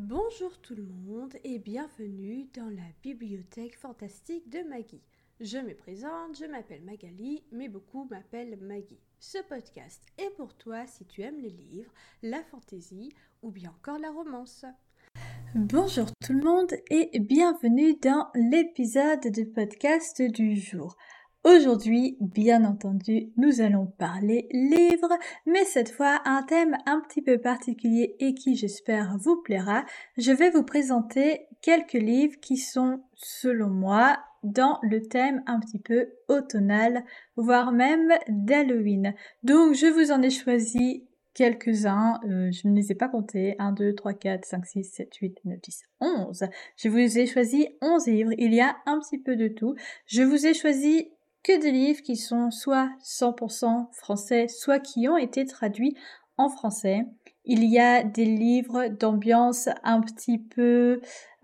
Bonjour tout le monde et bienvenue dans la bibliothèque fantastique de Maggie. Je me présente, je m'appelle Magali, mais beaucoup m'appellent Maggie. Ce podcast est pour toi si tu aimes les livres, la fantaisie ou bien encore la romance. Bonjour tout le monde et bienvenue dans l'épisode du podcast du jour. Aujourd'hui, bien entendu, nous allons parler livres, mais cette fois un thème un petit peu particulier et qui j'espère vous plaira. Je vais vous présenter quelques livres qui sont, selon moi, dans le thème un petit peu automnal, voire même d'Halloween. Donc je vous en ai choisi quelques-uns, euh, je ne les ai pas comptés, 1, 2, 3, 4, 5, 6, 7, 8, 9, 10, 11. Je vous ai choisi 11 livres, il y a un petit peu de tout. Je vous ai choisi que des livres qui sont soit 100% français, soit qui ont été traduits en français. Il y a des livres d'ambiance un petit peu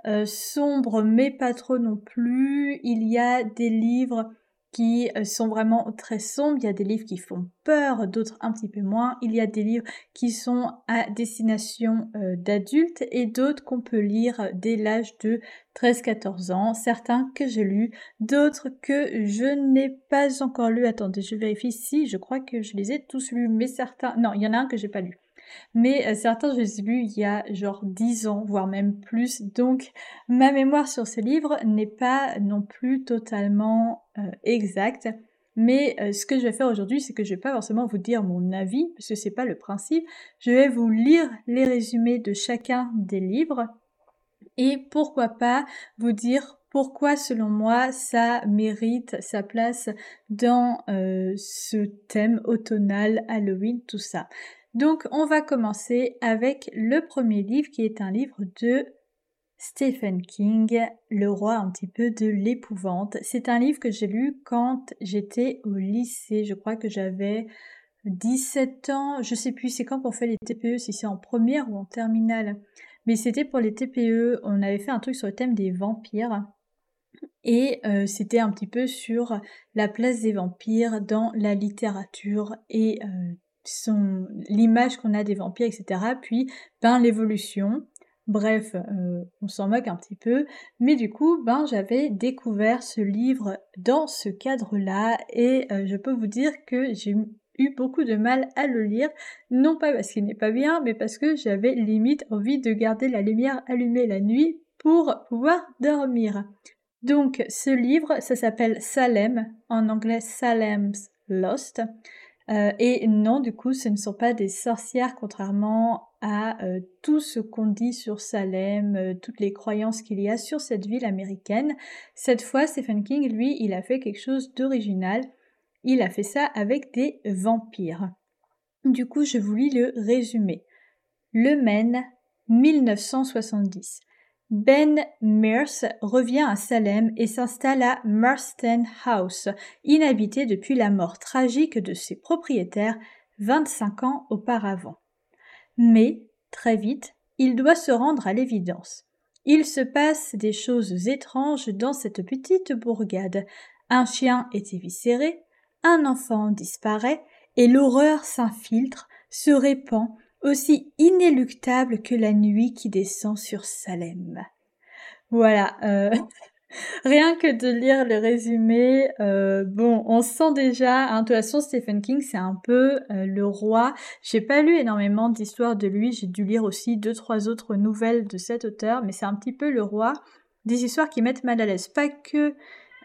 euh, sombre, mais pas trop non plus. Il y a des livres qui euh, sont vraiment très sombres. Il y a des livres qui font peur, d'autres un petit peu moins. Il y a des livres qui sont à destination euh, d'adultes et d'autres qu'on peut lire dès l'âge de 13-14 ans. Certains que j'ai lus, d'autres que je n'ai pas encore lus. Attendez, je vérifie si je crois que je les ai tous lus, mais certains... Non, il y en a un que j'ai pas lu. Mais euh, certains, je les ai lus il y a genre 10 ans, voire même plus. Donc, ma mémoire sur ces livres n'est pas non plus totalement euh, exacte. Mais euh, ce que je vais faire aujourd'hui, c'est que je vais pas forcément vous dire mon avis, parce que c'est pas le principe. Je vais vous lire les résumés de chacun des livres et pourquoi pas vous dire pourquoi selon moi ça mérite sa place dans ce thème automnal, Halloween, tout ça. Donc on va commencer avec le premier livre qui est un livre de Stephen King, Le roi un petit peu de l'épouvante. C'est un livre que j'ai lu quand j'étais au lycée, je crois que j'avais 17 ans, je sais plus c'est quand qu'on fait les TPE, si c'est en première ou en terminale. Mais c'était pour les TPE, on avait fait un truc sur le thème des vampires. Et euh, c'était un petit peu sur la place des vampires dans la littérature et euh, l'image qu'on a des vampires, etc. Puis ben l'évolution. Bref, euh, on s'en moque un petit peu, mais du coup, ben j'avais découvert ce livre dans ce cadre-là et euh, je peux vous dire que j'ai eu beaucoup de mal à le lire, non pas parce qu'il n'est pas bien, mais parce que j'avais limite envie de garder la lumière allumée la nuit pour pouvoir dormir. Donc ce livre, ça s'appelle Salem, en anglais Salem's Lost. Euh, et non, du coup, ce ne sont pas des sorcières, contrairement à euh, tout ce qu'on dit sur Salem, euh, toutes les croyances qu'il y a sur cette ville américaine. Cette fois, Stephen King, lui, il a fait quelque chose d'original. Il a fait ça avec des vampires. Du coup, je vous lis le résumé. Le Maine, 1970. Ben Mears revient à Salem et s'installe à Marston House, inhabité depuis la mort tragique de ses propriétaires 25 ans auparavant. Mais, très vite, il doit se rendre à l'évidence. Il se passe des choses étranges dans cette petite bourgade. Un chien est éviscéré, un enfant disparaît, et l'horreur s'infiltre, se répand aussi inéluctable que la nuit qui descend sur Salem. Voilà. Euh, rien que de lire le résumé, euh, bon, on sent déjà. Hein, de toute façon, Stephen King, c'est un peu euh, le roi. J'ai pas lu énormément d'histoires de lui. J'ai dû lire aussi deux, trois autres nouvelles de cet auteur, mais c'est un petit peu le roi des histoires qui mettent mal à l'aise, pas que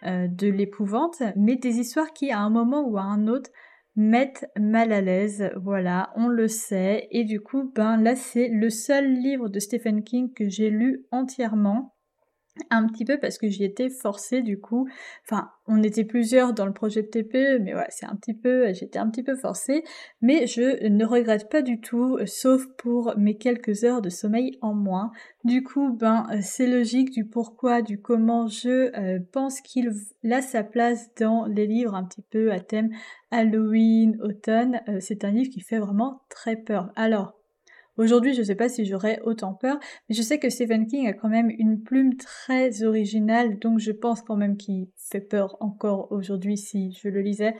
de l'épouvante, mais des histoires qui, à un moment ou à un autre, mettent mal à l'aise, voilà, on le sait. Et du coup, ben là, c'est le seul livre de Stephen King que j'ai lu entièrement un petit peu parce que j'y étais forcée du coup. Enfin, on était plusieurs dans le projet de TPE, mais voilà, c'est un petit peu, j'étais un petit peu forcée, mais je ne regrette pas du tout, sauf pour mes quelques heures de sommeil en moins. Du coup, ben, c'est logique du pourquoi, du comment je euh, pense qu'il a sa place dans les livres un petit peu à thème Halloween, automne. Euh, c'est un livre qui fait vraiment très peur. Alors, Aujourd'hui, je ne sais pas si j'aurais autant peur, mais je sais que Stephen King a quand même une plume très originale, donc je pense quand même qu'il fait peur encore aujourd'hui si je le lisais.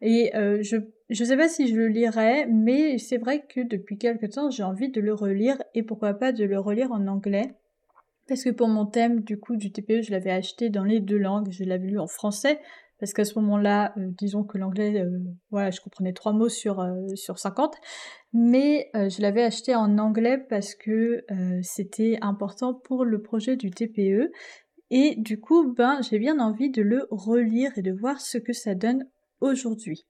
Et euh, je je sais pas si je le lirai, mais c'est vrai que depuis quelque temps j'ai envie de le relire et pourquoi pas de le relire en anglais. Parce que pour mon thème du coup du TPE, je l'avais acheté dans les deux langues, je l'avais lu en français parce qu'à ce moment-là, euh, disons que l'anglais, euh, voilà, je comprenais trois mots sur sur 50, mais je l'avais acheté en anglais parce que c'était important pour le projet du TPE. Et du coup, ben, j'ai bien envie de le relire et de voir ce que ça donne aujourd'hui.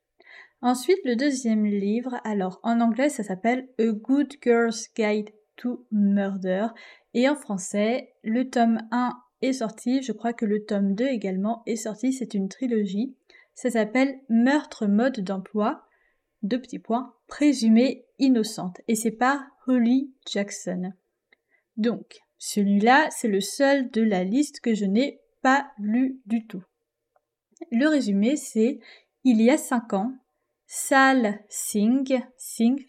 Ensuite, le deuxième livre, alors en anglais, ça s'appelle A Good Girl's Guide to Murder, et en français, le tome 1 est sorti, je crois que le tome 2 également est sorti, c'est une trilogie. Ça s'appelle Meurtre mode d'emploi, deux petits points, présumée innocente, et c'est par Holly Jackson. Donc, celui-là, c'est le seul de la liste que je n'ai pas lu du tout. Le résumé, c'est il y a cinq ans, Sal Singh, Singh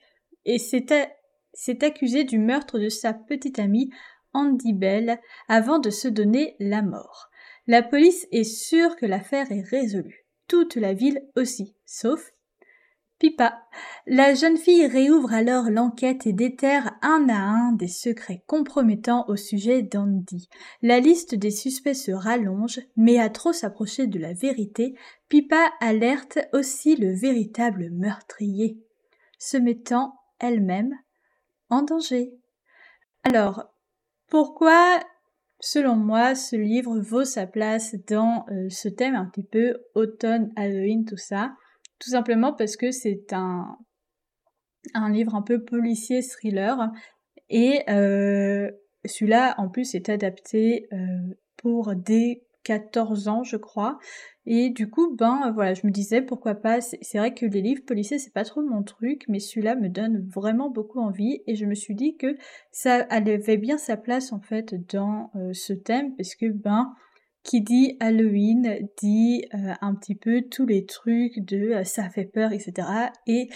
s'est accusé du meurtre de sa petite amie Andy Bell avant de se donner la mort. La police est sûre que l'affaire est résolue. Toute la ville aussi, sauf Pipa. La jeune fille réouvre alors l'enquête et déterre un à un des secrets compromettants au sujet d'Andy. La liste des suspects se rallonge, mais à trop s'approcher de la vérité, Pipa alerte aussi le véritable meurtrier, se mettant elle-même en danger. Alors, pourquoi, selon moi, ce livre vaut sa place dans euh, ce thème un petit peu automne, Halloween, tout ça? Tout simplement parce que c'est un, livre un peu policier thriller et euh, celui-là en plus est adapté euh, pour des 14 ans, je crois. Et du coup, ben voilà, je me disais pourquoi pas. C'est vrai que les livres policiers, c'est pas trop mon truc, mais celui-là me donne vraiment beaucoup envie. Et je me suis dit que ça avait bien sa place en fait dans euh, ce thème, parce que ben qui dit Halloween dit euh, un petit peu tous les trucs de euh, ça fait peur, etc. Et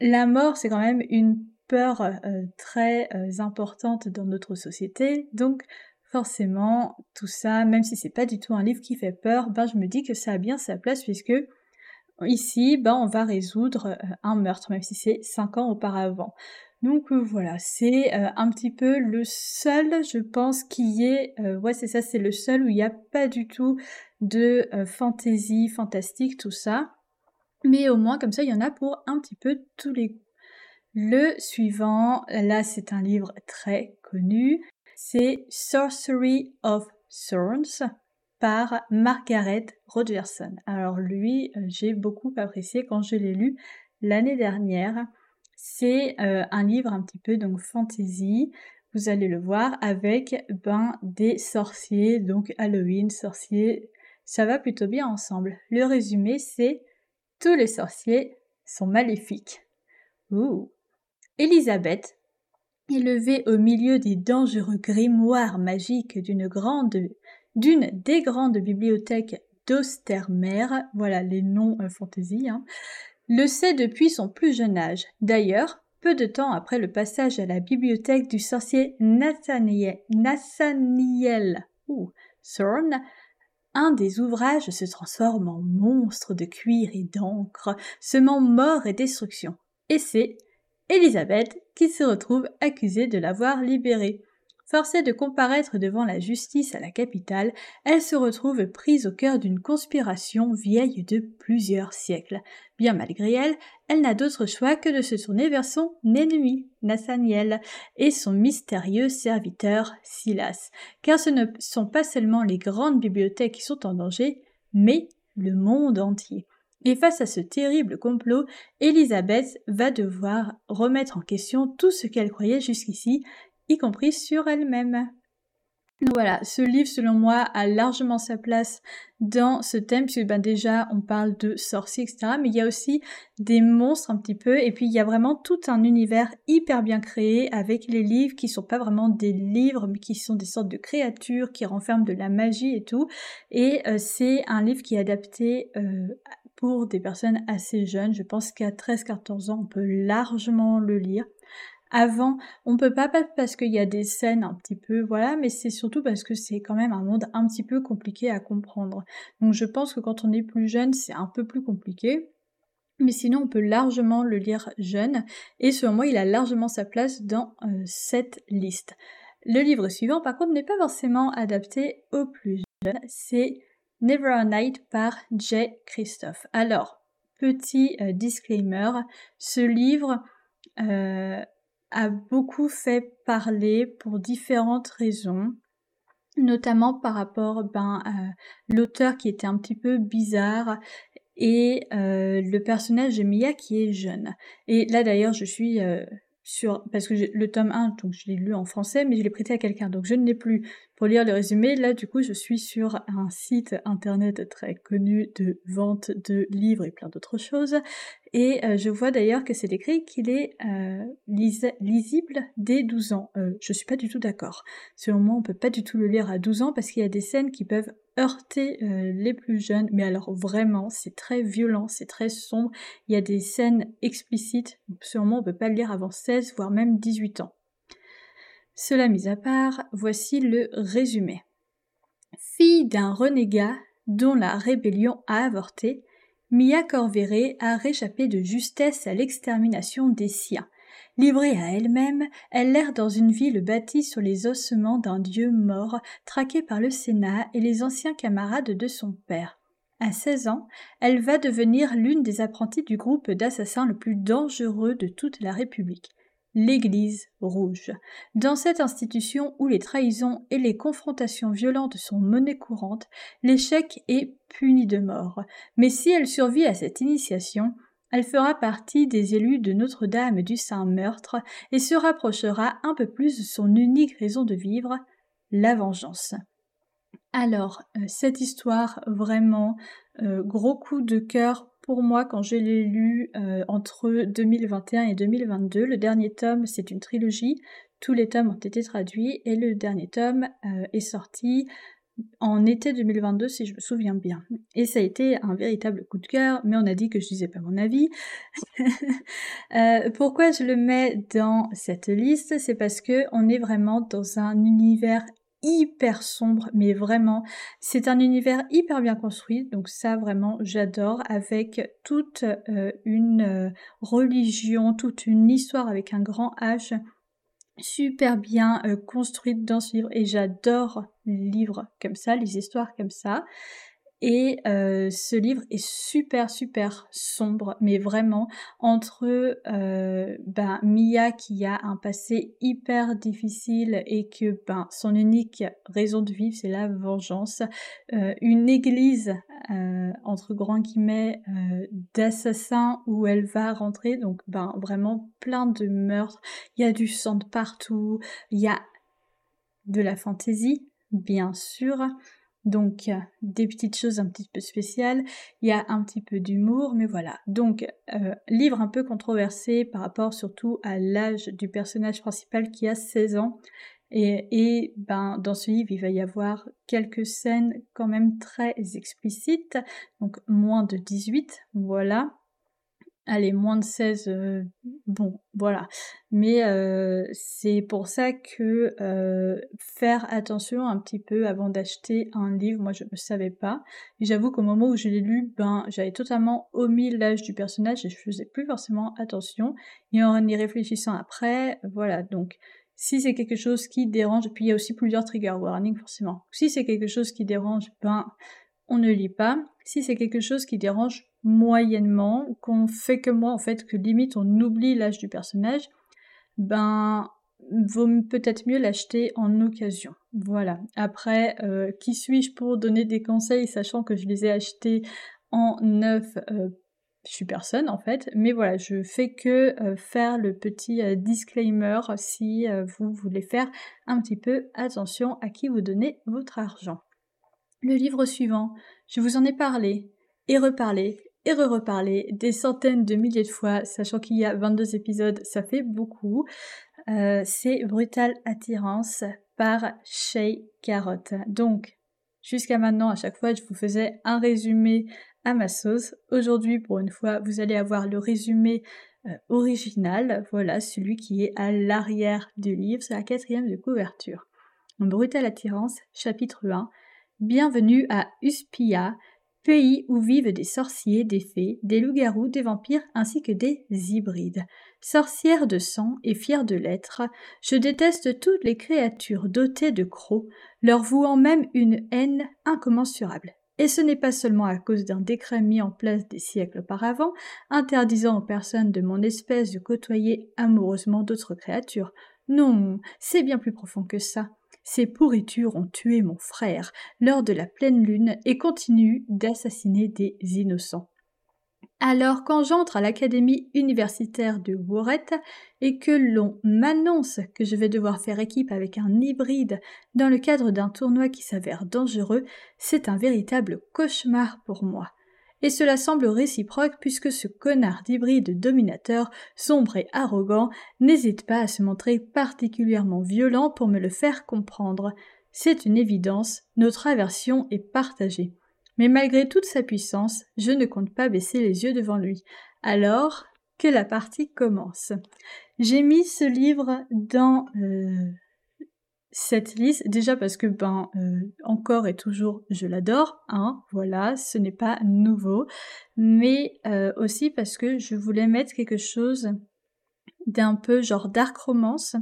la mort, c'est quand même une peur très importante dans notre société. Donc forcément, tout ça, même si c'est pas du tout un livre qui fait peur, ben je me dis que ça a bien sa place puisque ici, ben on va résoudre euh, un meurtre, même si c'est cinq ans auparavant. Donc euh, voilà, c'est euh, un petit peu le seul, je pense, qui est, ouais c'est ça, c'est le seul où il n'y a pas du tout de fantaisie, fantastique, tout ça. Mais au moins comme ça, il y en a pour un petit peu tous les goûts. Le suivant, là c'est un livre très connu, c'est Sorcery of Thorns par Margaret Rogerson. Alors lui, euh, j'ai beaucoup apprécié quand je l'ai lu l'année dernière. C'est euh, un livre un petit peu donc fantasy. Vous allez le voir avec ben des sorciers, donc Halloween, sorciers. Ça va plutôt bien ensemble. Le résumé c'est tous les sorciers sont maléfiques. Ouh. Elisabeth Élevé au milieu des dangereux grimoires magiques d'une des grandes bibliothèques d'Ostermer, voilà les noms euh, fantasy, hein, le sait depuis son plus jeune âge. D'ailleurs, peu de temps après le passage à la bibliothèque du sorcier Nathaniel, Nathaniel Thorne, un des ouvrages se transforme en monstre de cuir et d'encre, semant mort et destruction. Et c'est Elisabeth qui se retrouve accusée de l'avoir libérée. Forcée de comparaître devant la justice à la capitale, elle se retrouve prise au cœur d'une conspiration vieille de plusieurs siècles. Bien malgré elle, elle n'a d'autre choix que de se tourner vers son ennemi, Nathaniel, et son mystérieux serviteur, Silas. Car ce ne sont pas seulement les grandes bibliothèques qui sont en danger, mais le monde entier. Et face à ce terrible complot, Elisabeth va devoir remettre en question tout ce qu'elle croyait jusqu'ici, y compris sur elle-même. Voilà, ce livre, selon moi, a largement sa place dans ce thème, puisque ben, déjà, on parle de sorciers, etc., mais il y a aussi des monstres un petit peu, et puis il y a vraiment tout un univers hyper bien créé, avec les livres qui sont pas vraiment des livres, mais qui sont des sortes de créatures qui renferment de la magie et tout, et euh, c'est un livre qui est adapté euh, pour des personnes assez jeunes. Je pense qu'à 13-14 ans, on peut largement le lire. Avant, on peut pas parce qu'il y a des scènes un petit peu, voilà, mais c'est surtout parce que c'est quand même un monde un petit peu compliqué à comprendre. Donc je pense que quand on est plus jeune, c'est un peu plus compliqué. Mais sinon, on peut largement le lire jeune, et selon moi, il a largement sa place dans euh, cette liste. Le livre suivant, par contre, n'est pas forcément adapté aux plus jeunes, c'est Never a Night par Jay Christophe. Alors, petit euh, disclaimer, ce livre euh, a beaucoup fait parler pour différentes raisons notamment par rapport ben, à l'auteur qui était un petit peu bizarre et euh, le personnage de Mia qui est jeune. Et là d'ailleurs je suis euh, sur parce que le tome 1 donc je l'ai lu en français mais je l'ai prêté à quelqu'un donc je ne l'ai plus pour lire le résumé là du coup je suis sur un site internet très connu de vente de livres et plein d'autres choses et euh, je vois d'ailleurs que c'est écrit qu'il est euh, lisible dès 12 ans. Euh, je suis pas du tout d'accord. Selon moi, on peut pas du tout le lire à 12 ans parce qu'il y a des scènes qui peuvent heurter les plus jeunes. Mais alors vraiment, c'est très violent, c'est très sombre. Il y a des scènes explicites. Moi, on peut pas le lire avant 16, voire même 18 ans. Cela mis à part, voici le résumé. Fille d'un renégat dont la rébellion a avorté, Mia Corveret a réchappé de justesse à l'extermination des siens. Livrée à elle-même, elle erre dans une ville bâtie sur les ossements d'un dieu mort, traqué par le Sénat et les anciens camarades de son père. À 16 ans, elle va devenir l'une des apprenties du groupe d'assassins le plus dangereux de toute la République l'Église rouge. Dans cette institution où les trahisons et les confrontations violentes sont monnaie courante, l'échec est puni de mort. Mais si elle survit à cette initiation, elle fera partie des élus de Notre-Dame du Saint-Meurtre et se rapprochera un peu plus de son unique raison de vivre, la vengeance. Alors, euh, cette histoire, vraiment, euh, gros coup de cœur pour moi quand je l'ai lu euh, entre 2021 et 2022. Le dernier tome, c'est une trilogie. Tous les tomes ont été traduits et le dernier tome euh, est sorti en été 2022 si je me souviens bien. Et ça a été un véritable coup de cœur, mais on a dit que je disais pas mon avis. Euh, pourquoi je le mets dans cette liste? C'est parce que on est vraiment dans un univers hyper sombre, mais vraiment, c'est un univers hyper bien construit, donc ça vraiment j'adore, avec toute euh, une euh, religion, toute une histoire avec un grand H, super bien euh, construite dans ce livre, et j'adore les livres comme ça, les histoires comme ça. Et euh, ce livre est super super sombre, mais vraiment entre euh, ben, Mia qui a un passé hyper difficile et que ben, son unique raison de vivre c'est la vengeance, euh, une église entre grands guillemets d'assassins où elle va rentrer, donc ben vraiment plein de meurtres, il y a du sang de partout, il y a de la fantaisie bien sûr, donc des petites choses un petit peu spéciales, il y a un petit peu d'humour, mais voilà. Donc euh, livre un peu controversé par rapport surtout à l'âge du personnage principal qui a 16 ans. Et, et, ben dans ce livre il va y avoir quelques scènes quand même très explicites, donc moins de 18, voilà allez, moins de 16, euh, bon, voilà. Mais euh, c'est pour ça que euh, faire attention un petit peu avant d'acheter un livre, moi je ne savais pas. Et j'avoue qu'au moment où je l'ai lu, ben j'avais totalement omis l'âge du personnage et je faisais plus forcément attention. Et en y réfléchissant après, voilà, donc si c'est quelque chose qui dérange, puis il y a aussi plusieurs trigger warnings forcément. Si c'est quelque chose qui dérange, ben on ne lit pas. Si c'est quelque chose qui dérange moyennement, qu'on fait que moi en fait, que limite on oublie l'âge du personnage, ben vaut peut-être mieux l'acheter en occasion. Voilà. Après, euh, qui suis-je pour donner des conseils, sachant que je les ai achetés en neuf euh, je suis personne en fait, mais voilà, je fais que euh, faire le petit disclaimer si vous voulez faire un petit peu attention à qui vous donnez votre argent. Le livre suivant, je vous en ai parlé et reparlé et re-reparler des centaines de milliers de fois, sachant qu'il y a 22 épisodes, ça fait beaucoup. Euh, c'est Brutal Attirance par Shay Carrot. Donc, jusqu'à maintenant, à chaque fois, je vous faisais un résumé à ma sauce. Aujourd'hui, pour une fois, vous allez avoir le résumé euh, original, voilà, celui qui est à l'arrière du livre, c'est la quatrième de couverture. Brutal Attirance, chapitre 1. Bienvenue à Uspia, pays où vivent des sorciers, des fées, des loups-garous, des vampires ainsi que des hybrides. Sorcière de sang et fière de l'être, je déteste toutes les créatures dotées de crocs, leur vouant même une haine incommensurable. Et ce n'est pas seulement à cause d'un décret mis en place des siècles auparavant, interdisant aux personnes de mon espèce de côtoyer amoureusement d'autres créatures. Non, c'est bien plus profond que ça. Ces pourritures ont tué mon frère lors de la pleine lune et continuent d'assassiner des innocents. Alors quand j'entre à l'académie universitaire de Wouret et que l'on m'annonce que je vais devoir faire équipe avec un hybride dans le cadre d'un tournoi qui s'avère dangereux, c'est un véritable cauchemar pour moi. Et cela semble réciproque puisque ce connard d'hybride dominateur, sombre et arrogant, n'hésite pas à se montrer particulièrement violent pour me le faire comprendre. C'est une évidence, notre aversion est partagée. Mais malgré toute sa puissance, je ne compte pas baisser les yeux devant lui. Alors que la partie commence. J'ai mis ce livre dans euh, cette liste, déjà parce que ben euh, encore et toujours je l'adore, hein, voilà, ce n'est pas nouveau, mais euh, aussi parce que je voulais mettre quelque chose d'un peu genre dark romance,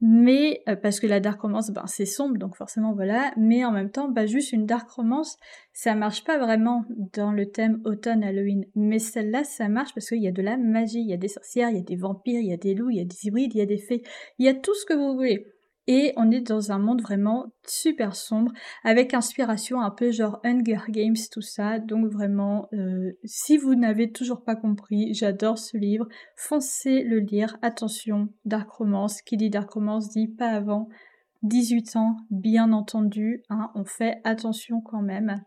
mais euh, parce que la dark romance ben c'est sombre donc forcément voilà. Mais en même temps bah juste une dark romance ça marche pas vraiment dans le thème automne Halloween. Mais celle-là ça marche parce qu'il y a de la magie il y a des sorcières il y a des vampires il y a des loups il y a des hybrides il y a des fées. Il y a tout ce que vous voulez et on est dans un monde vraiment super sombre, avec inspiration un peu genre Hunger Games, tout ça. Donc vraiment, euh, si vous n'avez toujours pas compris, j'adore ce livre. Foncez le lire. Attention, Dark Romance. Qui dit Dark Romance dit pas avant 18 ans, bien entendu. Hein, on fait attention quand même.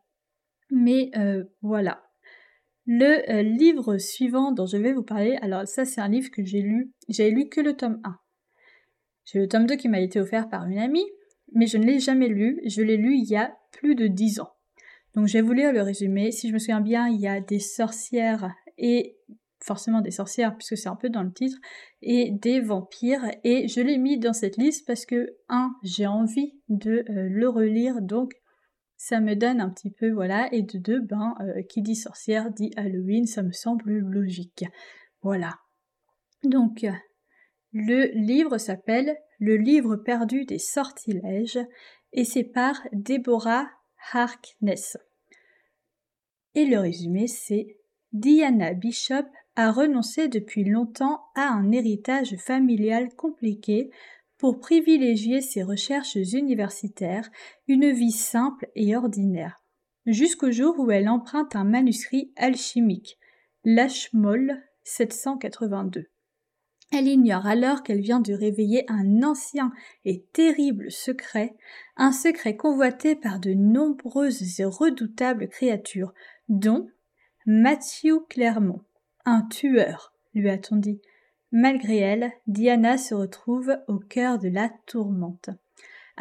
Mais euh, voilà. Le euh, livre suivant dont je vais vous parler, alors ça c'est un livre que j'ai lu, j'ai lu que le tome 1. J'ai le tome 2 qui m'a été offert par une amie, mais je ne l'ai jamais lu. Je l'ai lu il y a plus de 10 ans. Donc je vais vous lire le résumé. Si je me souviens bien, il y a des sorcières et forcément des sorcières puisque c'est un peu dans le titre et des vampires et je l'ai mis dans cette liste parce que un j'ai envie de euh, le relire donc ça me donne un petit peu voilà et de deux ben euh, qui dit sorcière dit Halloween ça me semble logique voilà donc le livre s'appelle Le livre perdu des sortilèges et c'est par Deborah Harkness. Et le résumé c'est Diana Bishop a renoncé depuis longtemps à un héritage familial compliqué pour privilégier ses recherches universitaires, une vie simple et ordinaire, jusqu'au jour où elle emprunte un manuscrit alchimique, l'Ashmol 782. Elle ignore alors qu'elle vient de réveiller un ancien et terrible secret, un secret convoité par de nombreuses et redoutables créatures, dont Matthew Clermont, un tueur, lui a-t-on dit. Malgré elle, Diana se retrouve au cœur de la tourmente.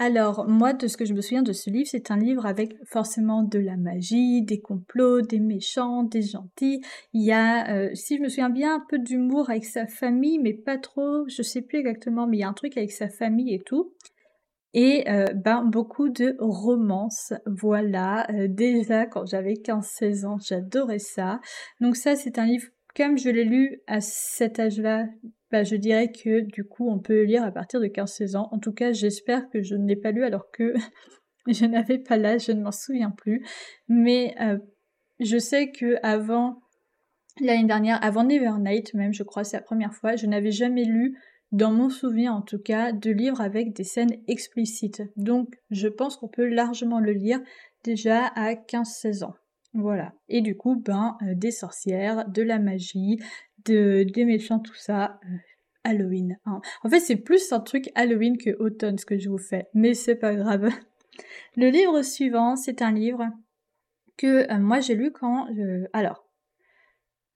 Alors, moi, de ce que je me souviens de ce livre, c'est un livre avec forcément de la magie, des complots, des méchants, des gentils. Il y a, euh, si je me souviens bien, un peu d'humour avec sa famille, mais pas trop, je sais plus exactement, mais il y a un truc avec sa famille et tout. Et euh, ben beaucoup de romance, voilà. Euh, déjà quand j'avais 15-16 ans, j'adorais ça. Donc ça c'est un livre comme je l'ai lu à cet âge-là, bah, je dirais que du coup on peut lire à partir de 15-16 ans. En tout cas, j'espère que je ne l'ai pas lu alors que je n'avais pas l'âge, je ne m'en souviens plus. Mais euh, je sais que avant l'année dernière, avant Nevernight même, je crois, c'est la première fois, je n'avais jamais lu, dans mon souvenir en tout cas, de livres avec des scènes explicites. Donc je pense qu'on peut largement le lire déjà à 15-16 ans. Voilà. Et du coup, ben, euh, des sorcières, de la magie, de, des méchants, tout ça. Euh, Halloween. Hein. En fait, c'est plus un truc Halloween que automne ce que je vous fais, mais c'est pas grave. Le livre suivant, c'est un livre que euh, moi j'ai lu quand. Alors,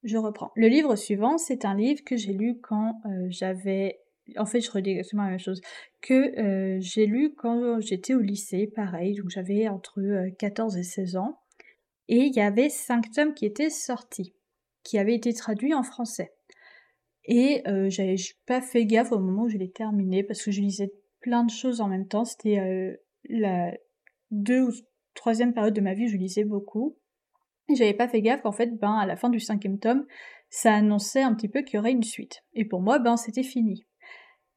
je reprends. Le livre suivant, c'est un livre que j'ai lu quand j'avais. En fait, je redis exactement la même chose. Que j'ai lu quand j'étais au lycée, pareil. Donc j'avais entre 14 et 16 ans. Et il y avait cinq tomes qui étaient sortis, qui avaient été traduits en français. Et euh, j'avais pas fait gaffe au moment où je l'ai terminé parce que je lisais plein de choses en même temps. C'était euh, la deux ou troisième période de ma vie où je lisais beaucoup. Et j'avais pas fait gaffe qu'en fait, ben, à la fin du cinquième tome, ça annonçait un petit peu qu'il y aurait une suite. Et pour moi, ben, c'était fini.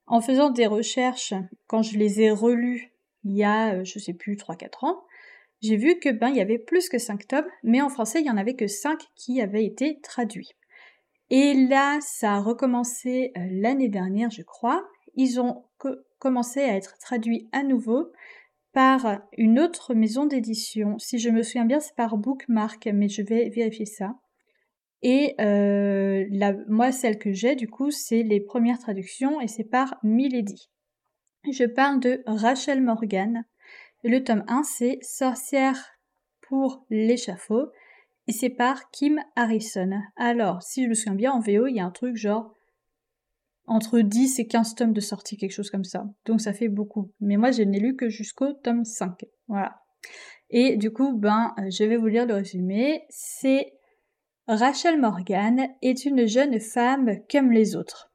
En faisant des recherches, quand je les ai relus il y a, euh, je sais plus, 3-4 ans, j'ai vu que ben, il y avait plus que 5 tomes, mais en français, il y en avait que 5 qui avaient été traduits. Et là, ça a recommencé euh, l'année dernière, je crois. Ils ont commencé à être traduits à nouveau par une autre maison d'édition. Si je me souviens bien, c'est par Bookmark, mais je vais vérifier ça. Et euh, la, moi, celle que j'ai, du coup, c'est les premières traductions et c'est par Milady. Je parle de Rachel Morgan. Le tome 1, c'est Sorcière pour l'échafaud et c'est par Kim Harrison. Alors, si je me souviens bien, en VO, il y a un truc genre entre 10 et 15 tomes de sortie, quelque chose comme ça. Donc ça fait beaucoup. Mais moi, je n'ai lu que jusqu'au tome 5. Voilà. Et du coup, ben, je vais vous lire le résumé. C'est Rachel Morgan est une jeune femme comme les autres.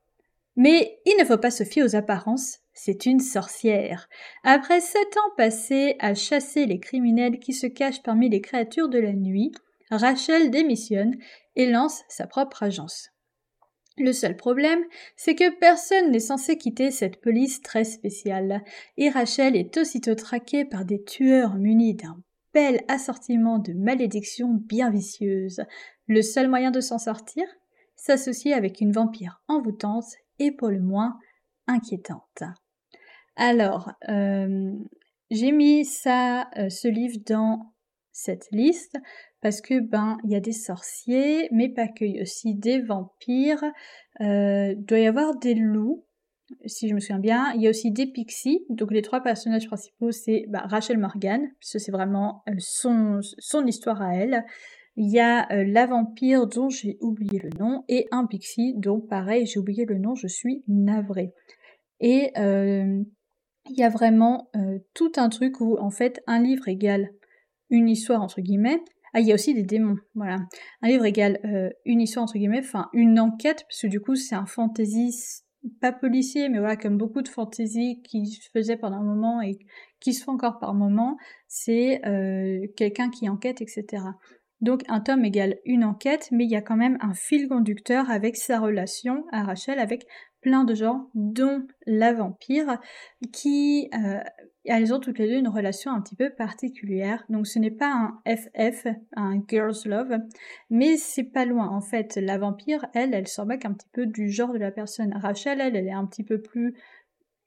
Mais il ne faut pas se fier aux apparences, c'est une sorcière. Après sept ans passés à chasser les criminels qui se cachent parmi les créatures de la nuit, Rachel démissionne et lance sa propre agence. Le seul problème, c'est que personne n'est censé quitter cette police très spéciale, et Rachel est aussitôt traquée par des tueurs munis d'un bel assortiment de malédictions bien vicieuses. Le seul moyen de s'en sortir? S'associer avec une vampire envoûtante et pour le moins inquiétante. Alors, euh, j'ai mis euh, ce livre dans cette liste parce que ben il y a des sorciers, mais pas que, il y a aussi des vampires. Euh, doit y avoir des loups, si je me souviens bien. Il y a aussi des pixies. Donc les trois personnages principaux, c'est bah, Rachel Morgan, parce que c'est vraiment son, histoire à elle. Il y a la vampire dont j'ai oublié le nom et un pixie dont pareil j'ai oublié le nom, je suis navrée. Et il y a vraiment tout un truc où en fait un livre égale une histoire entre guillemets ah, il y a aussi des démons, voilà. Un livre égale euh, une histoire entre guillemets, enfin une enquête, parce que du coup c'est un fantasy pas policier, mais voilà, comme beaucoup de fantasy qui se faisait pendant un moment et qui se font encore par moment, c'est euh, quelqu'un qui enquête, etc. Donc un tome égale une enquête, mais il y a quand même un fil conducteur avec sa relation à Rachel avec plein de gens, dont la vampire, qui euh, elles ont toutes les deux une relation un petit peu particulière. Donc ce n'est pas un FF, un girls love, mais c'est pas loin. En fait, la vampire, elle, elle s'en moque un petit peu du genre de la personne. Rachel, elle, elle est un petit peu plus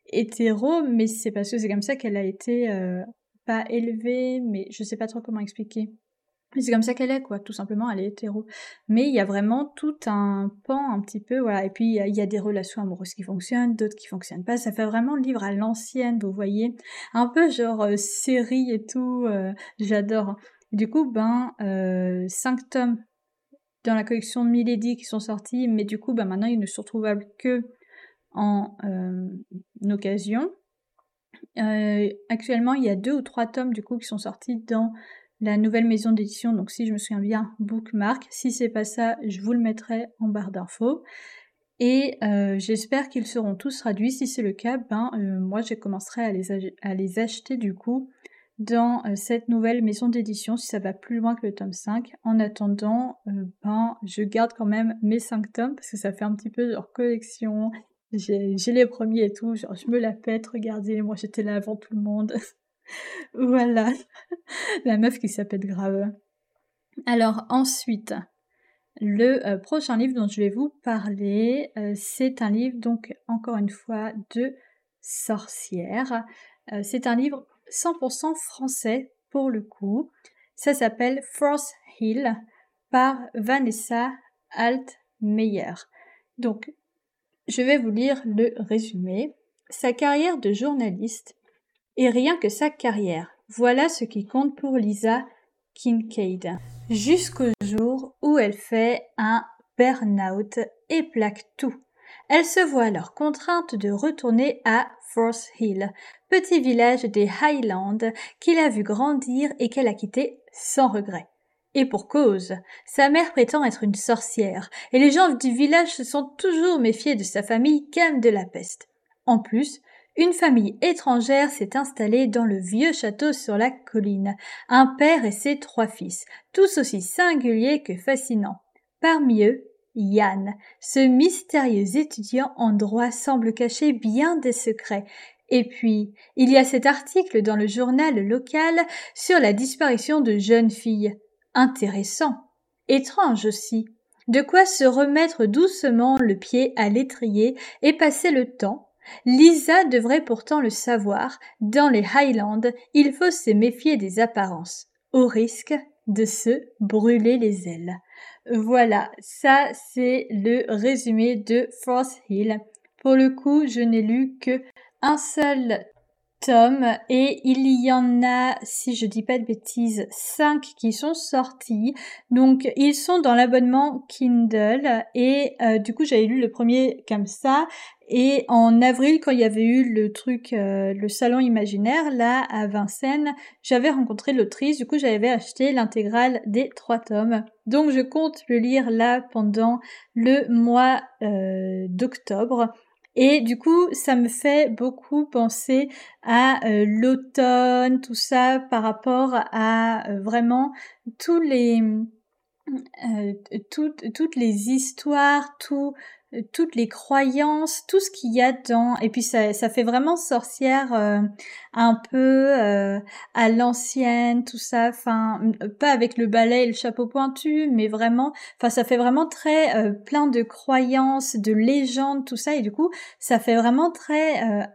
hétéro, mais c'est parce que c'est comme ça qu'elle a été euh, pas élevée, mais je sais pas trop comment expliquer c'est comme ça qu'elle est, quoi, tout simplement, elle est hétéro. Mais il y a vraiment tout un pan un petit peu, voilà. Et puis il y, a des relations amoureuses qui fonctionnent, d'autres qui fonctionnent pas. Ça fait vraiment le livre à l'ancienne, vous voyez. Un peu genre euh, série et tout, euh, j'adore. Du coup, ben, euh, cinq tomes dans la collection Milady qui sont sortis, mais du coup, ben maintenant ils ne sont retrouvables que en occasion. actuellement, il y a deux ou trois tomes du coup qui sont sortis dans la nouvelle maison d'édition, donc si je me souviens bien, Bookmark. Si c'est pas ça, je vous le mettrai en barre d'infos. Et euh, j'espère qu'ils seront tous traduits. Si c'est le cas, ben euh, moi je commencerai à les, acheter du coup dans euh, cette nouvelle maison d'édition si ça va plus loin que le tome 5. En attendant, ben je garde quand même mes 5 tomes parce que ça fait un petit peu leur collection. J'ai les premiers et tout, genre je me la pète, regardez, moi j'étais là avant tout le monde. voilà, la meuf qui s'appelle grave. Alors ensuite, le euh, prochain livre dont je vais vous parler, euh, c'est un livre donc encore une fois de sorcière. Euh, c'est un livre 100% français pour le coup. Ça s'appelle Frost Hill par Vanessa Altmeyer. Donc, je vais vous lire le résumé. Sa carrière de journaliste et rien que sa carrière. Voilà ce qui compte pour Lisa Kincaid. Jusqu'au jour où elle fait un burn-out et plaque tout. Elle se voit alors contrainte de retourner à Force Hill, petit village des Highlands qu'il a vu grandir et qu'elle a quitté sans regret. Et pour cause, sa mère prétend être une sorcière, et les gens du village se sont toujours méfiés de sa famille comme de la peste. En plus, Une famille étrangère s'est installée dans le vieux château sur la colline. Un père et ses trois fils, tous aussi singuliers que fascinants. Parmi eux, Yann. Ce mystérieux étudiant en droit semble cacher bien des secrets. Et puis, il y a cet article dans le journal local sur la disparition de jeunes filles. Intéressant. Étrange aussi. De quoi se remettre doucement le pied à l'étrier et passer le temps Lisa devrait pourtant le savoir, dans les Highlands, il faut se méfier des apparences, au risque de se brûler les ailes. Voilà, ça c'est le résumé de Force Hill. Pour le coup, je n'ai lu que un seul tome et il y en a, si je dis pas de bêtises, cinq qui sont sortis. Donc ils sont dans l'abonnement Kindle et euh, du coup j'avais lu le premier comme ça et en avril, quand il y avait eu le truc, euh, le salon imaginaire, là, à Vincennes, j'avais rencontré l'autrice, du coup, j'avais acheté l'intégrale des trois tomes. Donc, je compte le lire là pendant le mois euh, d'octobre. Et du coup, ça me fait beaucoup penser à euh, l'automne, tout ça, par rapport à vraiment tous les... toutes, toutes les histoires, tout euh, toutes les croyances, tout ce qu'il y a dedans. Et puis ça, ça fait vraiment sorcière euh, un peu euh, à l'ancienne, tout ça. Enfin, pas avec le balai et le chapeau pointu, mais vraiment, enfin ça fait vraiment très plein de croyances, de légendes, tout ça. Et du coup, ça fait vraiment très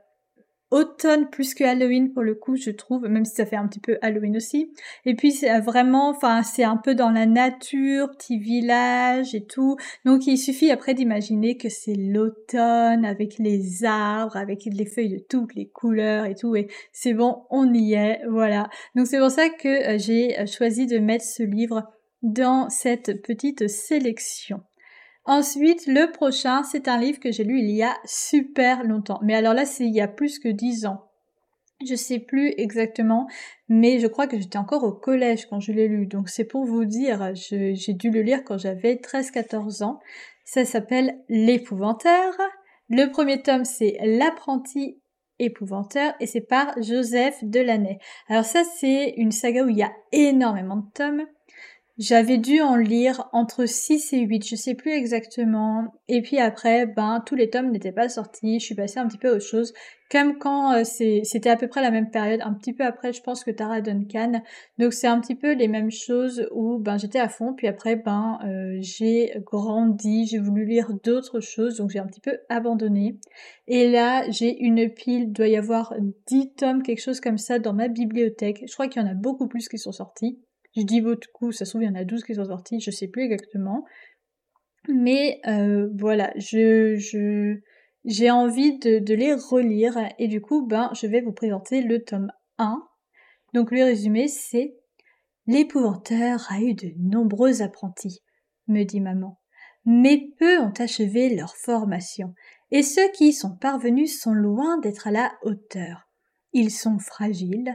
automne plus que Halloween pour le coup, je trouve, même si ça fait un petit peu Halloween aussi. Et puis c'est vraiment, enfin c'est un peu dans la nature, petit village et tout. Donc il suffit après d'imaginer que c'est l'automne avec les arbres, avec les feuilles de toutes les couleurs et tout. Et c'est bon, on y est, voilà. Donc c'est pour ça que euh, j'ai euh, choisi de mettre ce livre dans cette petite sélection. Ensuite, le prochain, c'est un livre que j'ai lu il y a super longtemps. Mais alors là, c'est il y a plus que dix ans. Je sais plus exactement, mais je crois que j'étais encore au collège quand je l'ai lu. Donc c'est pour vous dire, j'ai dû le lire quand j'avais 13-14 ans. Ça s'appelle L'épouvanteur. Le premier tome, c'est L'apprenti épouvanteur et c'est par Joseph Delaney. Alors ça, c'est une saga où il y a énormément de tomes. J'avais dû en lire entre 6 et 8, je sais plus exactement. Et puis après, ben, tous les tomes n'étaient pas sortis. Je suis passée un petit peu aux choses. Comme quand euh, c'était à peu près la même période, un petit peu après, je pense que Tara Duncan. Donc c'est un petit peu les mêmes choses où ben j'étais à fond. Puis après, ben euh, j'ai grandi, j'ai voulu lire d'autres choses, donc j'ai un petit peu abandonné. Et là, j'ai une pile, doit y avoir 10 tomes, quelque chose comme ça, dans ma bibliothèque. Je crois qu'il y en a beaucoup plus qui sont sortis. Je dis votre coup, ça se trouve, il y en a 12 qui sont sortis, je sais plus exactement. Mais euh, voilà, je, j'ai envie de, de, les relire et du coup, ben, je vais vous présenter le tome 1. Donc le résumé, c'est L'épouvanteur a eu de nombreux apprentis, me dit maman. Mais peu ont achevé leur formation, et ceux qui y sont parvenus sont loin d'être à la hauteur. Ils sont fragiles,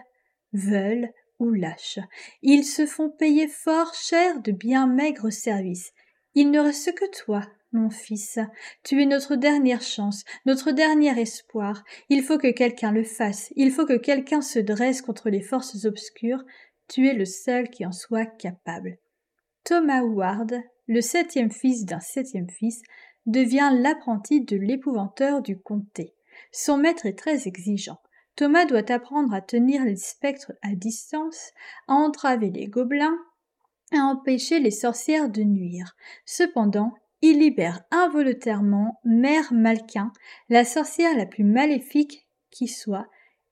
veulent lâches. Ils se font payer fort cher de bien maigres services. Il ne reste que toi, mon fils. Tu es notre dernière chance, notre dernier espoir. Il faut que quelqu'un le fasse. Il faut que quelqu'un se dresse contre les forces obscures. Tu es le seul qui en soit capable. Thomas Ward, le septième fils d'un septième fils, devient l'apprenti de l'épouvanteur du comté. Son maître est très exigeant. Thomas doit apprendre à tenir les spectres à distance, à entraver les gobelins, à empêcher les sorcières de nuire. Cependant, il libère involontairement Mère Malquin, la sorcière la plus maléfique qui soit,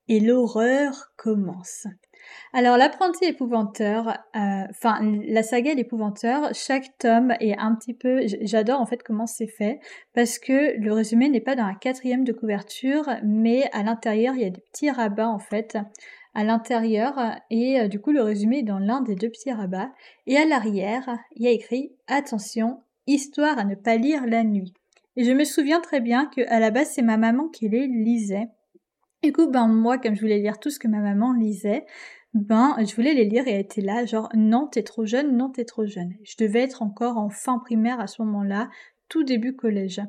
et l'horreur commence. Alors l'apprenti épouvanteur, euh, enfin la saga l'épouvanteur, chaque tome est un petit peu, j'adore en fait comment c'est fait parce que le résumé n'est pas dans la quatrième de couverture, mais à l'intérieur il y a des petits rabats en fait à l'intérieur et euh, du coup le résumé est dans l'un des deux petits rabats et à l'arrière il y a écrit attention histoire à ne pas lire la nuit. Et je me souviens très bien que à la base c'est ma maman qui les lisait du coup, ben moi, comme je voulais lire tout ce que ma maman lisait, ben je voulais les lire et elle était là, genre non, t'es trop jeune, non, t'es trop jeune. Je devais être encore en fin primaire à ce moment-là, tout début collège.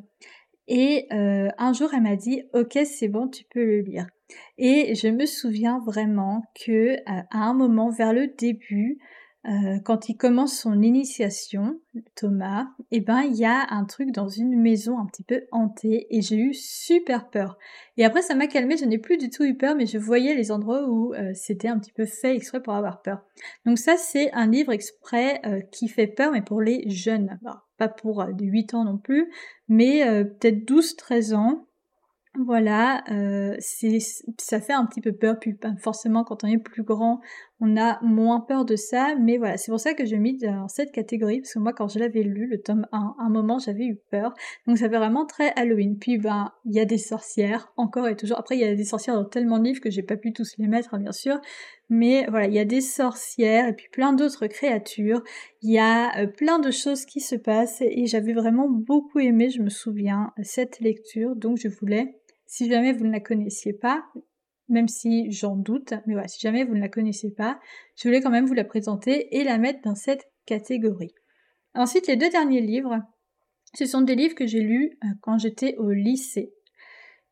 Et euh, un jour, elle m'a dit, ok, c'est bon, tu peux le lire. Et je me souviens vraiment que à un moment, vers le début, euh, quand il commence son initiation, Thomas, eh ben il y a un truc dans une maison un petit peu hantée et j'ai eu super peur. Et après ça m'a calmé, je n'ai plus du tout eu peur, mais je voyais les endroits où euh, c'était un petit peu fait exprès pour avoir peur. Donc ça c'est un livre exprès euh, qui fait peur, mais pour les jeunes, pas pour des 8 ans non plus, mais peut-être 12-13 ans. Voilà, euh, ça fait un petit peu peur, puis forcément quand on est plus grand, on a moins peur de ça, mais voilà, c'est pour ça que j'ai mis dans cette catégorie, parce que moi quand je l'avais lu, le tome 1, à un moment j'avais eu peur, donc ça fait vraiment très Halloween. Puis ben, il y a des sorcières, encore et toujours, après il y a des sorcières dans tellement de livres que j'ai pas pu tous les mettre, hein, bien sûr, mais voilà, il y a des sorcières et puis plein d'autres créatures, il y a euh, plein de choses qui se passent, et j'avais vraiment beaucoup aimé, je me souviens, cette lecture, donc je voulais si jamais vous ne la connaissiez pas, même si j'en doute, mais voilà, si jamais vous ne la connaissez pas, je voulais quand même vous la présenter et la mettre dans cette catégorie. Ensuite, les deux derniers livres, ce sont des livres que j'ai lus euh, quand j'étais au lycée.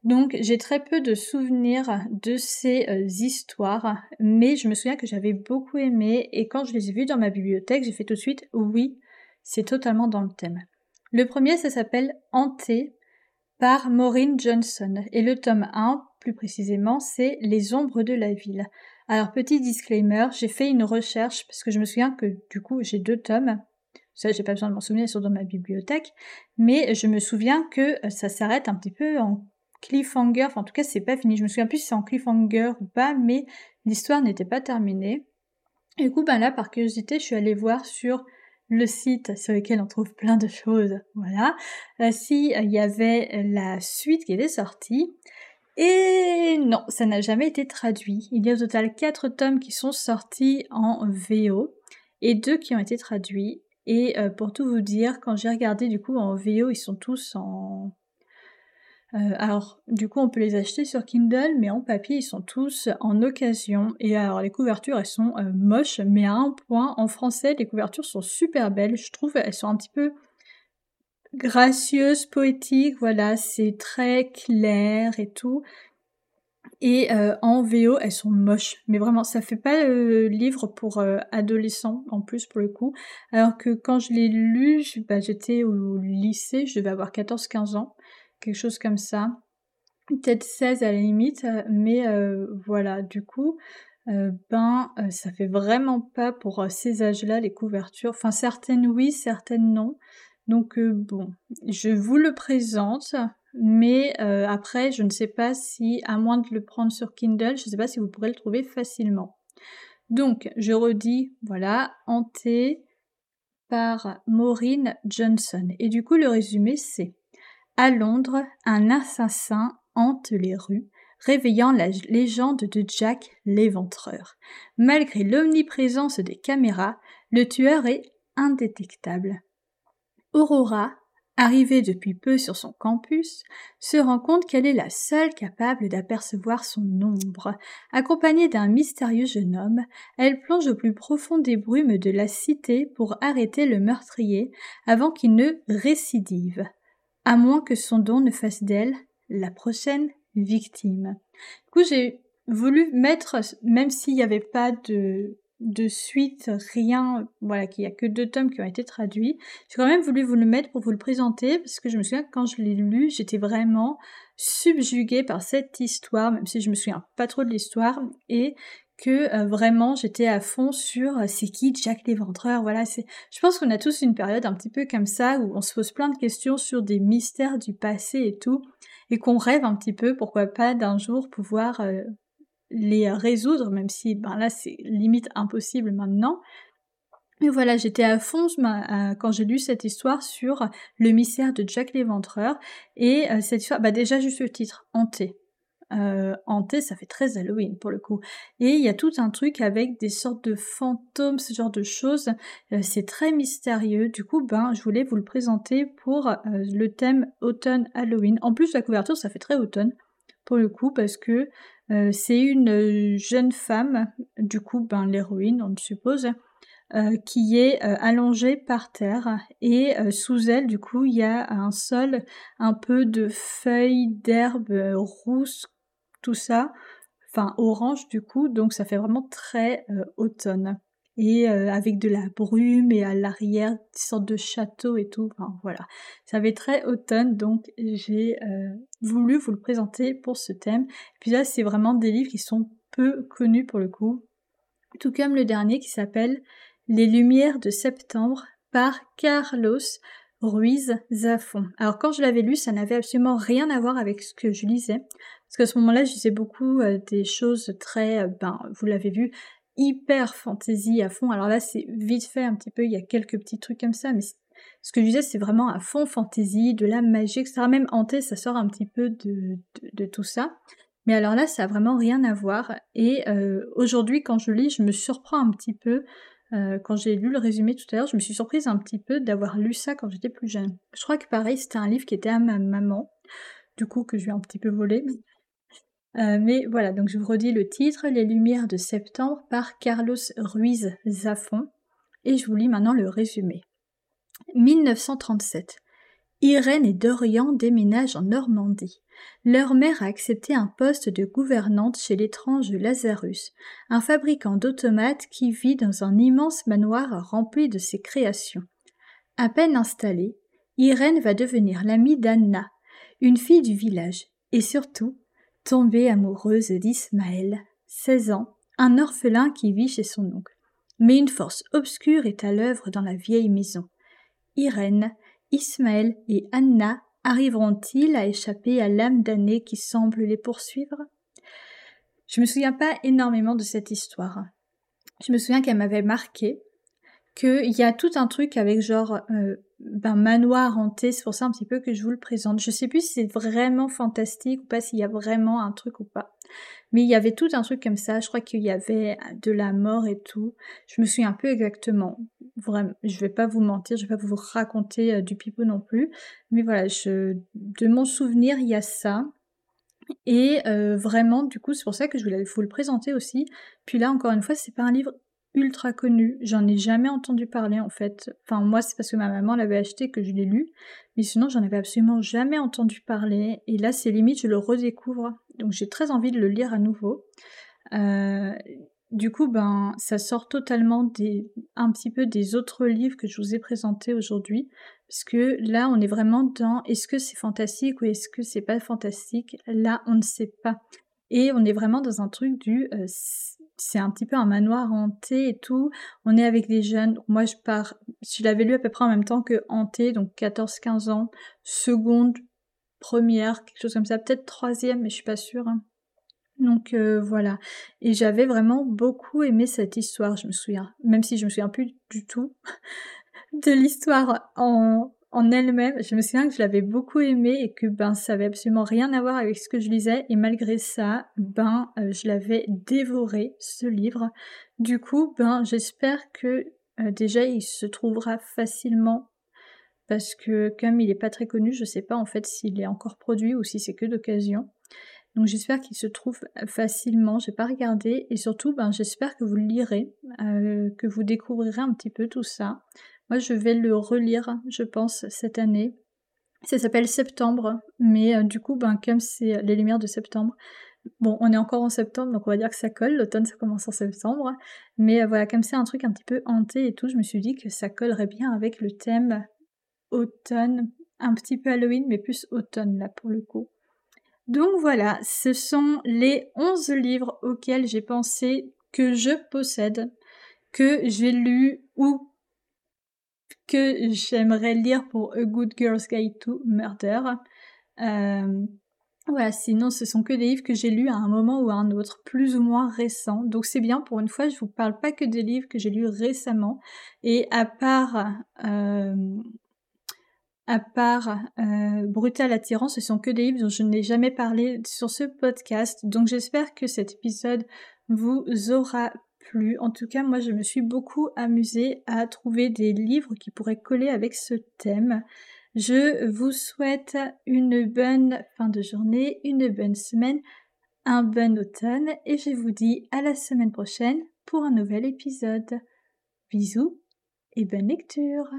Donc j'ai très peu de souvenirs de ces euh, histoires, mais je me souviens que j'avais beaucoup aimé et quand je les ai vus dans ma bibliothèque, j'ai fait tout de suite oui, c'est totalement dans le thème. Le premier, ça s'appelle Hanté par Maureen Johnson. Et le tome 1, plus précisément, c'est Les ombres de la ville. Alors, petit disclaimer, j'ai fait une recherche parce que je me souviens que du coup, j'ai deux tomes. Ça, j'ai pas besoin de m'en souvenir, ils sont dans ma bibliothèque. Mais je me souviens que euh, ça s'arrête un petit peu en cliffhanger. En tout cas, c'est pas fini. Je me souviens plus si c'est en cliffhanger ou pas, mais l'histoire n'était pas terminée. Et du coup, ben là, par curiosité, je suis allée voir sur le site sur lequel on trouve plein de choses, voilà, euh, si euh, il y avait la suite qui était sortie. Et non, ça n'a jamais été traduit. Il y a au total quatre tomes qui sont sortis en VO et deux qui ont été traduits. Et euh, pour tout vous dire, quand j'ai regardé du coup en VO, ils sont tous en euh, alors, du coup, on peut les acheter sur Kindle, mais en papier, ils sont tous en occasion. Et alors, les couvertures, elles sont euh, moches, mais à un point, en français, les couvertures sont super belles. Je trouve elles sont un petit peu gracieuses, poétiques. Voilà, c'est très clair et tout. Et euh, en VO, elles sont moches. Mais vraiment, ça fait pas le livre pour adolescents, en plus, pour le coup. Alors que quand je l'ai lu, bah, j'étais au lycée, je devais avoir 14-15 ans quelque chose comme ça. Peut-être 16 à la limite, euh, mais euh, voilà, du coup, euh, ben, ça fait vraiment pas pour ces âges-là les couvertures. Enfin, certaines oui, certaines non. Donc bon, je vous le présente, mais après, je ne sais pas si, à moins de le prendre sur Kindle, je ne sais pas si vous pourrez le trouver facilement. Donc, je redis, voilà, hanté par Maureen Johnson. Et du coup, le résumé, c'est à Londres, un assassin hante les rues, réveillant la légende de Jack l'éventreur. Malgré l'omniprésence des caméras, le tueur est indétectable. Aurora, arrivée depuis peu sur son campus, se rend compte qu'elle est la seule capable d'apercevoir son ombre. Accompagnée d'un mystérieux jeune homme, elle plonge au plus profond des brumes de la cité pour arrêter le meurtrier avant qu'il ne récidive à moins que son don ne fasse d'elle la prochaine victime. Du coup, j'ai voulu mettre, même s'il n'y avait pas de, de suite, rien, voilà, qu'il n'y a que deux tomes qui ont été traduits, j'ai quand même voulu vous le mettre pour vous le présenter, parce que je me souviens que quand je l'ai lu, j'étais vraiment subjuguée par cette histoire, même si je me souviens pas trop de l'histoire, et que euh, vraiment j'étais à fond sur euh, c'est qui Jack l'éventreur voilà c'est je pense qu'on a tous une période un petit peu comme ça où on se pose plein de questions sur des mystères du passé et tout et qu'on rêve un petit peu pourquoi pas d'un jour pouvoir euh, les résoudre même si ben là c'est limite impossible maintenant. Mais voilà, j'étais à fond quand j'ai lu cette histoire sur le mystère de Jack l'éventreur et cette histoire, bah déjà juste le titre, hanté euh, hanté, ça fait très Halloween pour le coup. Et il y a tout un truc avec des sortes de fantômes, ce genre de choses. Euh, c'est très mystérieux. Du coup, ben, je voulais vous le présenter pour euh, le thème automne Halloween. En plus, la couverture, ça fait très automne pour le coup parce que c'est une jeune femme, du coup, ben, l'héroïne, on suppose, qui est allongée par terre et sous elle du coup il y a un sol un peu de feuilles d'herbes rousses tout ça enfin orange du coup donc ça fait vraiment très automne. Et avec de la brume et à l'arrière une sorte de château et tout enfin voilà. Ça fait très automne donc j'ai voulu vous le présenter pour ce thème. Puis là c'est vraiment des livres qui sont peu connus pour le coup. Tout comme le dernier qui s'appelle les Lumières de septembre par Carlos Ruiz Zafón. Alors quand je l'avais lu, ça n'avait absolument rien à voir avec ce que je lisais, parce qu'à ce moment-là, je lisais beaucoup euh, des choses très, euh, ben, vous l'avez vu, hyper fantasy à fond. Alors là, c'est vite fait un petit peu, il y a quelques petits trucs comme ça, mais ce que je disais, c'est vraiment à fond fantasy, de la magie, etc. Même hanté, ça sort un petit peu de, tout ça. Mais alors là, ça a vraiment rien à voir. Et euh, aujourd'hui, quand je lis, je me surprends un petit peu quand j'ai lu le résumé tout à l'heure, je me suis surprise un petit peu d'avoir lu ça quand j'étais plus jeune. Je crois que pareil, c'était un livre qui était à ma maman, du coup que je lui ai un petit peu volé. Euh, mais voilà, donc je vous redis le titre, Les Lumières de septembre par Carlos Ruiz Zafón, et je vous lis maintenant le résumé. 1937. Irène et Dorian déménagent en Normandie. Leur mère a accepté un poste de gouvernante chez l'étrange Lazarus, un fabricant d'automates qui vit dans un immense manoir rempli de ses créations. À peine installée, Irène va devenir l'amie d'Anna, une fille du village, et surtout amoureuse d'Ismaël, 16 ans, un orphelin qui vit chez son oncle. Mais une force obscure est à l'œuvre dans la vieille maison. Irène, Ismaël et Anna Arriveront-ils à échapper à l'âme damnée qui semble les poursuivre? Je me souviens pas énormément de cette histoire. Je me souviens qu'elle m'avait marqué, qu'il y a tout un truc avec genre euh, ben, manoir hanté, c'est pour ça un petit peu que je vous le présente. Je sais plus si c'est vraiment fantastique ou pas, s'il y a vraiment un truc ou pas. Mais il y avait tout un truc comme ça, je crois qu'il y avait de la mort et tout. Je me souviens un peu exactement. Vraiment, je vais pas vous mentir, je vais pas vous raconter euh, du pipeau non plus. Mais voilà, de mon souvenir, il y a ça. Et euh, vraiment, du coup, c'est pour ça que je voulais vous le présenter aussi. Puis là, encore une fois, c'est pas un livre ultra connu. J'en ai jamais entendu parler en fait. Enfin, moi, c'est parce que ma maman l'avait acheté que je l'ai lu. Mais sinon, j'en avais absolument jamais entendu parler. Et là, c'est limite, je le redécouvre. Donc, j'ai très envie de le lire à nouveau. Euh, du coup, ben, ça sort totalement des, un petit peu des autres livres que je vous ai présentés aujourd'hui. Parce que là, on est vraiment dans est-ce que c'est fantastique ou est-ce que c'est pas fantastique? Là, on ne sait pas. Et on est vraiment dans un truc du euh, c'est un petit peu un manoir hanté et tout. On est avec des jeunes. Moi, je pars. Je l'avais lu à peu près en même temps que hanté, donc 14-15 ans, seconde, première, quelque chose comme ça, peut-être troisième, mais je suis pas sûre. Hein. Donc euh, voilà. Et j'avais vraiment beaucoup aimé cette histoire, je me souviens. Même si je me souviens plus du tout de l'histoire en, en elle-même, je me souviens que je l'avais beaucoup aimé et que ben ça avait absolument rien à voir avec ce que je lisais et malgré ça, ben euh, je l'avais dévoré ce livre. Du coup, ben j'espère que euh, déjà il se trouvera facilement parce que comme il n'est pas très connu, je sais pas en fait s'il est encore produit ou si c'est que d'occasion. Donc j'espère qu'il se trouve facilement, j'ai pas regardé et surtout ben j'espère que vous le lirez, euh, que vous découvrirez un petit peu tout ça. Moi, je vais le relire, je pense, cette année. Ça s'appelle Septembre, mais euh, du coup, ben, comme c'est les lumières de septembre, bon, on est encore en septembre, donc on va dire que ça colle. L'automne, ça commence en septembre. Mais euh, voilà, comme c'est un truc un petit peu hanté et tout, je me suis dit que ça collerait bien avec le thème automne, un petit peu Halloween, mais plus automne là pour le coup. Donc voilà, ce sont les 11 livres auxquels j'ai pensé que je possède, que j'ai lu ou que j'aimerais lire pour A Good Girl's Guide to Murder. Euh, voilà, sinon ce sont que des livres que j'ai lus à un moment ou à un autre, plus ou moins récents. Donc c'est bien, pour une fois, je vous parle pas que des livres que j'ai lus récemment. Et à part, euh, à part euh, Brutal Attirance, ce sont que des livres dont je n'ai jamais parlé sur ce podcast. Donc j'espère que cet épisode vous aura en tout cas, moi, je me suis beaucoup amusée à trouver des livres qui pourraient coller avec ce thème. Je vous souhaite une bonne fin de journée, une bonne semaine, un bon automne et je vous dis à la semaine prochaine pour un nouvel épisode. Bisous et bonne lecture